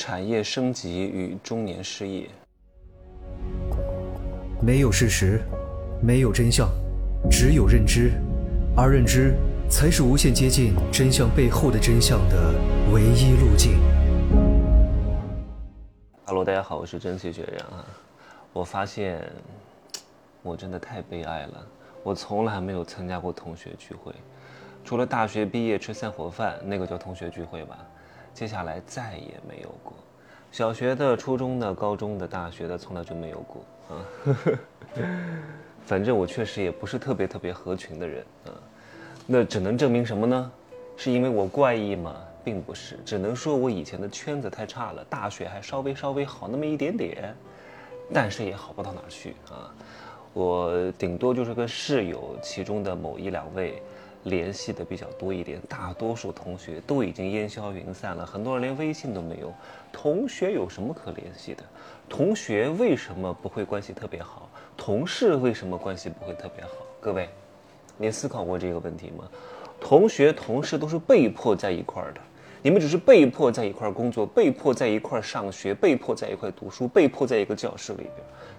产业升级与中年失业。没有事实，没有真相，只有认知，而认知才是无限接近真相背后的真相的唯一路径。Hello，大家好，我是真气学人啊。我发现我真的太悲哀了，我从来没有参加过同学聚会，除了大学毕业吃散伙饭，那个叫同学聚会吧。接下来再也没有过，小学的、初中的、高中的、大学的，从来就没有过啊。反正我确实也不是特别特别合群的人啊。那只能证明什么呢？是因为我怪异吗？并不是，只能说我以前的圈子太差了，大学还稍微稍微好那么一点点，但是也好不到哪去啊。我顶多就是跟室友其中的某一两位。联系的比较多一点，大多数同学都已经烟消云散了，很多人连微信都没有。同学有什么可联系的？同学为什么不会关系特别好？同事为什么关系不会特别好？各位，你思考过这个问题吗？同学、同事都是被迫在一块儿的。你们只是被迫在一块工作，被迫在一块上学，被迫在一块读书，被迫在一个教室里边，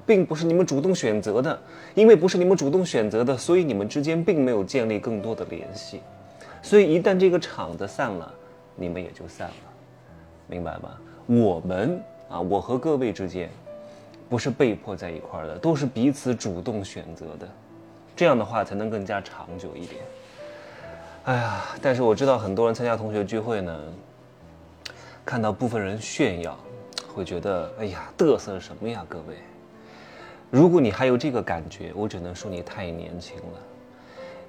并不是你们主动选择的。因为不是你们主动选择的，所以你们之间并没有建立更多的联系。所以一旦这个场子散了，你们也就散了，明白吗？我们啊，我和各位之间，不是被迫在一块的，都是彼此主动选择的。这样的话才能更加长久一点。哎呀，但是我知道很多人参加同学聚会呢，看到部分人炫耀，会觉得哎呀嘚瑟什么呀？各位，如果你还有这个感觉，我只能说你太年轻了。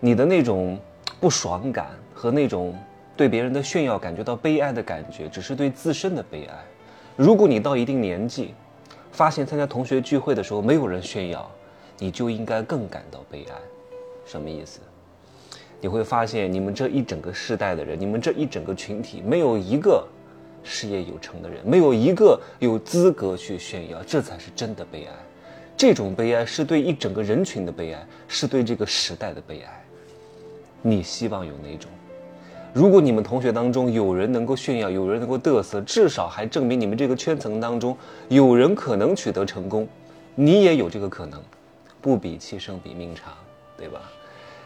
你的那种不爽感和那种对别人的炫耀感觉到悲哀的感觉，只是对自身的悲哀。如果你到一定年纪，发现参加同学聚会的时候没有人炫耀，你就应该更感到悲哀。什么意思？你会发现，你们这一整个世代的人，你们这一整个群体，没有一个事业有成的人，没有一个有资格去炫耀，这才是真的悲哀。这种悲哀是对一整个人群的悲哀，是对这个时代的悲哀。你希望有哪种？如果你们同学当中有人能够炫耀，有人能够嘚瑟，至少还证明你们这个圈层当中有人可能取得成功，你也有这个可能。不比气生比命长，对吧？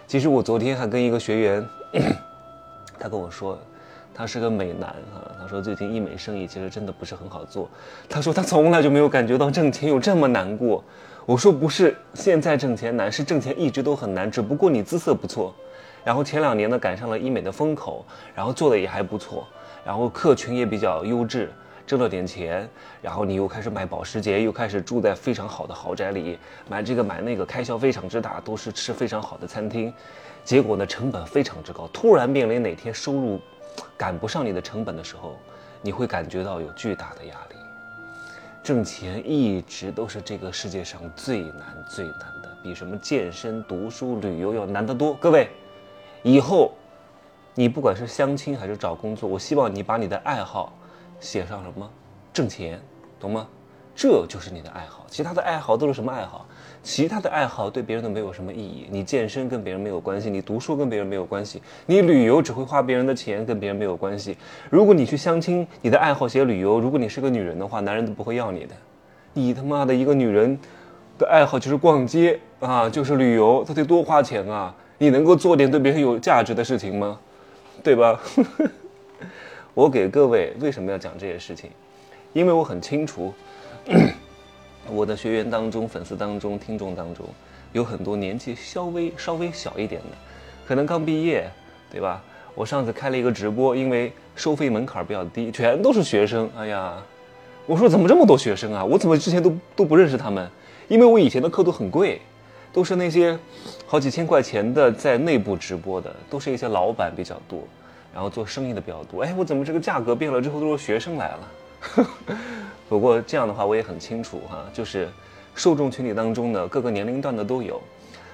其实我昨天还跟一个学员，他跟我说，他是个美男啊。他说最近医美生意其实真的不是很好做。他说他从来就没有感觉到挣钱有这么难过。我说不是现在挣钱难，是挣钱一直都很难，只不过你姿色不错，然后前两年呢赶上了医美的风口，然后做的也还不错，然后客群也比较优质。挣了点钱，然后你又开始买保时捷，又开始住在非常好的豪宅里，买这个买那个，开销非常之大，都是吃非常好的餐厅，结果呢成本非常之高。突然面临哪天收入赶不上你的成本的时候，你会感觉到有巨大的压力。挣钱一直都是这个世界上最难最难的，比什么健身、读书、旅游要难得多。各位，以后你不管是相亲还是找工作，我希望你把你的爱好。写上什么，挣钱，懂吗？这就是你的爱好。其他的爱好都是什么爱好？其他的爱好对别人都没有什么意义。你健身跟别人没有关系，你读书跟别人没有关系，你旅游只会花别人的钱，跟别人没有关系。如果你去相亲，你的爱好写旅游，如果你是个女人的话，男人都不会要你的。你他妈的一个女人的爱好就是逛街啊，就是旅游，她得多花钱啊！你能够做点对别人有价值的事情吗？对吧？我给各位为什么要讲这些事情？因为我很清楚，我的学员当中、粉丝当中、听众当中，有很多年纪稍微稍微小一点的，可能刚毕业，对吧？我上次开了一个直播，因为收费门槛比较低，全都是学生。哎呀，我说怎么这么多学生啊？我怎么之前都都不认识他们？因为我以前的课都很贵，都是那些好几千块钱的，在内部直播的，都是一些老板比较多。然后做生意的比较多，哎，我怎么这个价格变了之后都是学生来了？不过这样的话我也很清楚哈，就是受众群体当中呢各个年龄段的都有，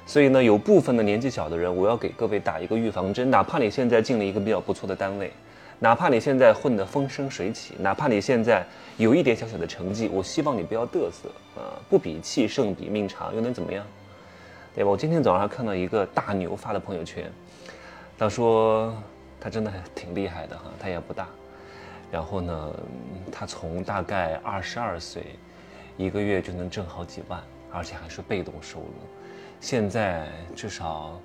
所以呢有部分的年纪小的人，我要给各位打一个预防针，哪怕你现在进了一个比较不错的单位，哪怕你现在混得风生水起，哪怕你现在有一点小小的成绩，我希望你不要嘚瑟啊，不比气胜比命长又能怎么样？对吧？我今天早上看到一个大牛发的朋友圈，他说。他真的还挺厉害的哈，他也不大，然后呢，他从大概二十二岁，一个月就能挣好几万，而且还是被动收入。现在至少，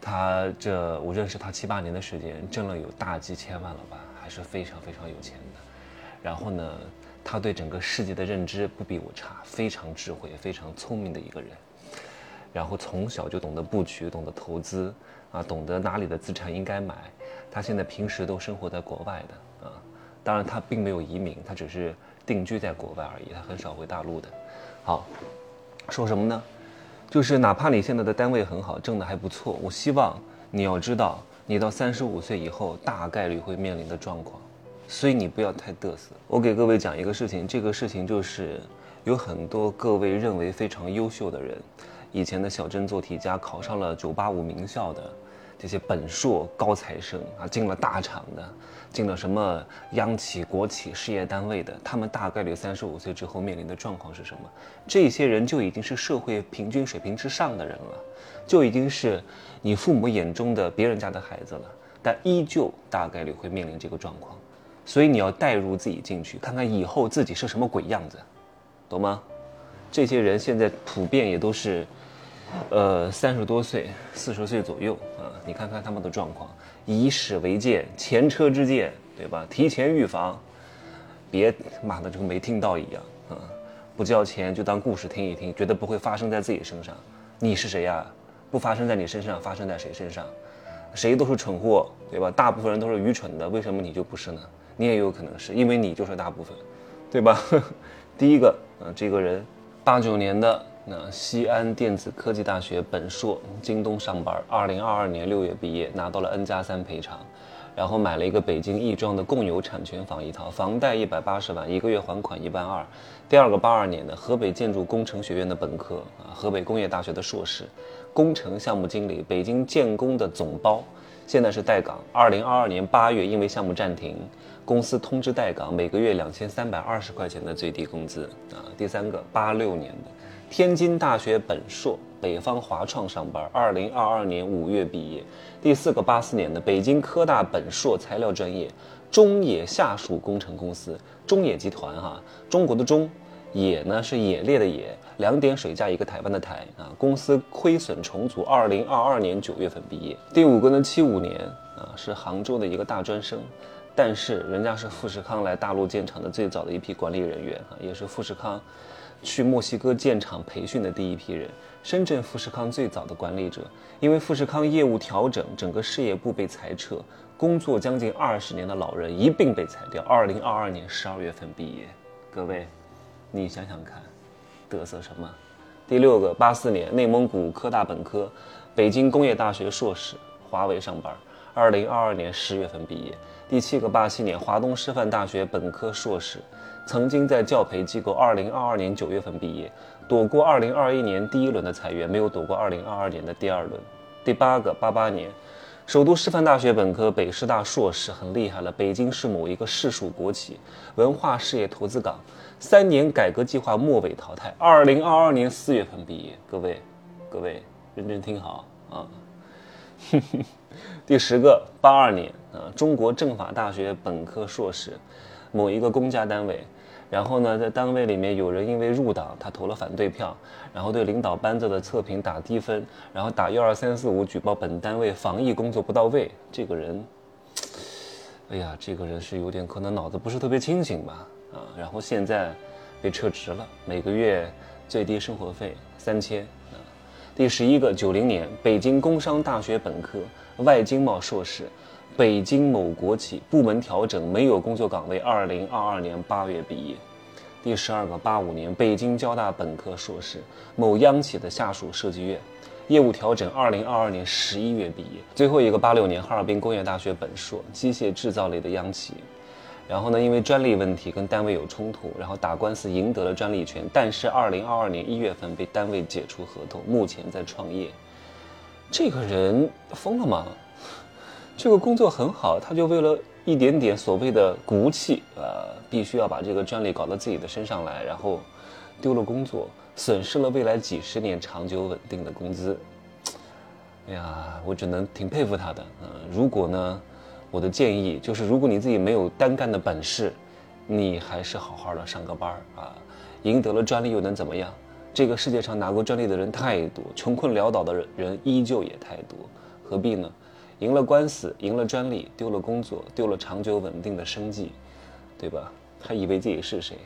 他这我认识他七八年的时间，挣了有大几千万了吧，还是非常非常有钱的。然后呢，他对整个世界的认知不比我差，非常智慧、非常聪明的一个人。然后从小就懂得布局，懂得投资，啊，懂得哪里的资产应该买。他现在平时都生活在国外的，啊，当然他并没有移民，他只是定居在国外而已，他很少回大陆的。好，说什么呢？就是哪怕你现在的单位很好，挣的还不错，我希望你要知道，你到三十五岁以后大概率会面临的状况，所以你不要太嘚瑟。我给各位讲一个事情，这个事情就是有很多各位认为非常优秀的人。以前的小镇做题家考上了九八五名校的这些本硕高材生啊，进了大厂的，进了什么央企、国企、事业单位的，他们大概率三十五岁之后面临的状况是什么？这些人就已经是社会平均水平之上的人了，就已经是你父母眼中的别人家的孩子了，但依旧大概率会面临这个状况，所以你要带入自己进去，看看以后自己是什么鬼样子，懂吗？这些人现在普遍也都是。呃，三十多岁、四十岁左右啊，你看看他们的状况，以史为鉴，前车之鉴，对吧？提前预防，别妈的就跟没听到一样啊！不交钱就当故事听一听，觉得不会发生在自己身上。你是谁呀？不发生在你身上，发生在谁身上？谁都是蠢货，对吧？大部分人都是愚蠢的，为什么你就不是呢？你也有可能是因为你就是大部分，对吧？第一个，嗯，这个人八九年的。那西安电子科技大学本硕，京东上班。二零二二年六月毕业，拿到了 N 加三赔偿，然后买了一个北京亦庄的共有产权房一套，房贷一百八十万，一个月还款一万二。第二个八二年的河北建筑工程学院的本科啊，河北工业大学的硕士，工程项目经理，北京建工的总包，现在是待岗。二零二二年八月因为项目暂停，公司通知待岗，每个月两千三百二十块钱的最低工资啊。第三个八六年的。天津大学本硕，北方华创上班，二零二二年五月毕业。第四个八四年的北京科大本硕材料专业，中冶下属工程公司，中冶集团哈，中国的中，冶呢是冶炼的冶，两点水加一个台湾的台啊，公司亏损重组，二零二二年九月份毕业。第五个呢七五年啊，是杭州的一个大专生，但是人家是富士康来大陆建厂的最早的一批管理人员啊，也是富士康。去墨西哥建厂培训的第一批人，深圳富士康最早的管理者，因为富士康业务调整，整个事业部被裁撤，工作将近二十年的老人一并被裁掉。二零二二年十二月份毕业，各位，你想想看，嘚瑟什么？第六个，八四年内蒙古科大本科，北京工业大学硕士，华为上班。二零二二年十月份毕业。第七个，八七年华东师范大学本科硕士。曾经在教培机构，二零二二年九月份毕业，躲过二零二一年第一轮的裁员，没有躲过二零二二年的第二轮。第八个，八八年，首都师范大学本科，北师大硕士，很厉害了。北京市某一个市属国企文化事业投资岗，三年改革计划末尾淘汰，二零二二年四月份毕业。各位，各位认真听好啊！第十个，八二年啊，中国政法大学本科硕士。某一个公家单位，然后呢，在单位里面有人因为入党，他投了反对票，然后对领导班子的测评打低分，然后打幺二三四五举报本单位防疫工作不到位。这个人，哎呀，这个人是有点可能脑子不是特别清醒吧？啊，然后现在被撤职了，每个月最低生活费三千。啊，第十一个，九零年北京工商大学本科，外经贸硕士。北京某国企部门调整，没有工作岗位。二零二二年八月毕业。第十二个，八五年北京交大本科硕士，某央企的下属设计院，业务调整。二零二二年十一月毕业。最后一个，八六年哈尔滨工业大学本硕，机械制造类的央企。然后呢，因为专利问题跟单位有冲突，然后打官司赢得了专利权，但是二零二二年一月份被单位解除合同，目前在创业。这个人疯了吗？这个工作很好，他就为了一点点所谓的骨气，呃，必须要把这个专利搞到自己的身上来，然后丢了工作，损失了未来几十年长久稳定的工资。哎呀，我只能挺佩服他的。嗯，如果呢，我的建议就是，如果你自己没有单干的本事，你还是好好的上个班儿啊。赢得了专利又能怎么样？这个世界上拿过专利的人太多，穷困潦倒的人人依旧也太多，何必呢？赢了官司，赢了专利，丢了工作，丢了长久稳定的生计，对吧？他以为自己是谁？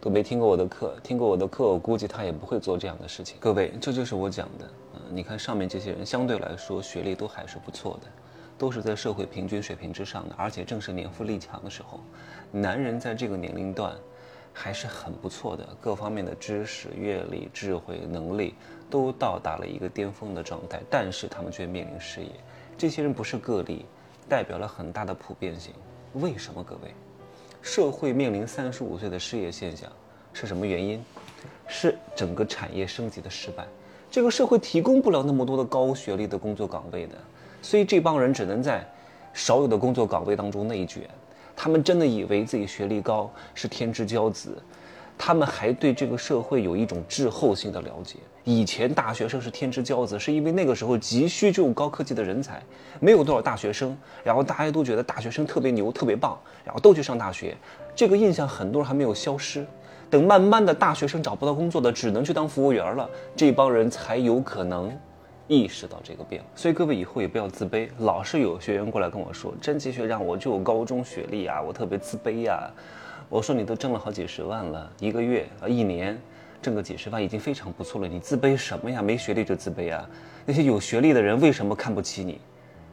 都没听过我的课，听过我的课，我估计他也不会做这样的事情。各位，这就是我讲的。嗯，你看上面这些人，相对来说学历都还是不错的。都是在社会平均水平之上的，而且正是年富力强的时候，男人在这个年龄段还是很不错的，各方面的知识、阅历、智慧、能力都到达了一个巅峰的状态，但是他们却面临失业。这些人不是个例，代表了很大的普遍性。为什么各位？社会面临三十五岁的失业现象是什么原因？是整个产业升级的失败，这个社会提供不了那么多的高学历的工作岗位的。所以这帮人只能在少有的工作岗位当中内卷，他们真的以为自己学历高是天之骄子，他们还对这个社会有一种滞后性的了解。以前大学生是天之骄子，是因为那个时候急需这种高科技的人才，没有多少大学生，然后大家都觉得大学生特别牛、特别棒，然后都去上大学，这个印象很多人还没有消失。等慢慢的大学生找不到工作的，只能去当服务员了，这帮人才有可能。意识到这个变，所以各位以后也不要自卑。老是有学员过来跟我说：“真奇学长，我就高中学历啊，我特别自卑呀。”我说：“你都挣了好几十万了，一个月啊，一年挣个几十万已经非常不错了，你自卑什么呀？没学历就自卑啊？那些有学历的人为什么看不起你？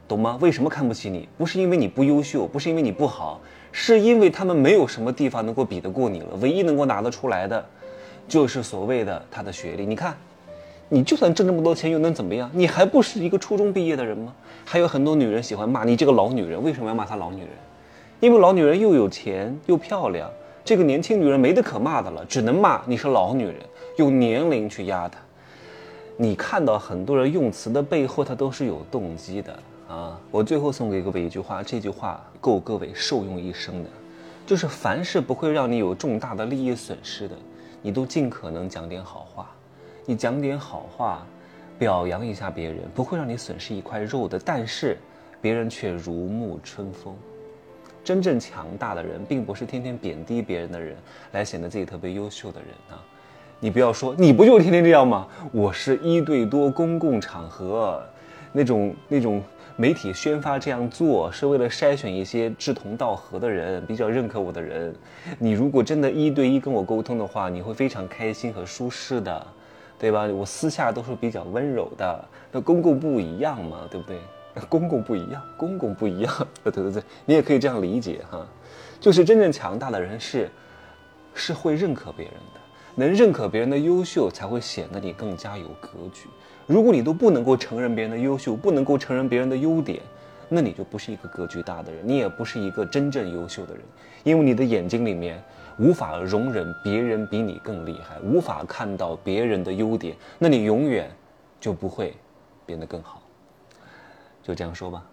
懂吗？为什么看不起你？不是因为你不优秀，不是因为你不好，是因为他们没有什么地方能够比得过你了。唯一能够拿得出来的，就是所谓的他的学历。你看。”你就算挣这么多钱又能怎么样？你还不是一个初中毕业的人吗？还有很多女人喜欢骂你这个老女人，为什么要骂她老女人？因为老女人又有钱又漂亮，这个年轻女人没得可骂的了，只能骂你是老女人，用年龄去压她。你看到很多人用词的背后，他都是有动机的啊！我最后送给各位一句话，这句话够各位受用一生的，就是凡是不会让你有重大的利益损失的，你都尽可能讲点好话。你讲点好话，表扬一下别人，不会让你损失一块肉的。但是，别人却如沐春风。真正强大的人，并不是天天贬低别人的人，来显得自己特别优秀的人啊！你不要说，你不就天天这样吗？我是一对多公共场合，那种那种媒体宣发这样做，是为了筛选一些志同道合的人，比较认可我的人。你如果真的一对一跟我沟通的话，你会非常开心和舒适的。对吧？我私下都是比较温柔的，那公公不一样嘛，对不对？公公不一样，公公不一样，对对对，你也可以这样理解哈。就是真正强大的人是，是会认可别人的，能认可别人的优秀，才会显得你更加有格局。如果你都不能够承认别人的优秀，不能够承认别人的优点，那你就不是一个格局大的人，你也不是一个真正优秀的人，因为你的眼睛里面。无法容忍别人比你更厉害，无法看到别人的优点，那你永远就不会变得更好。就这样说吧。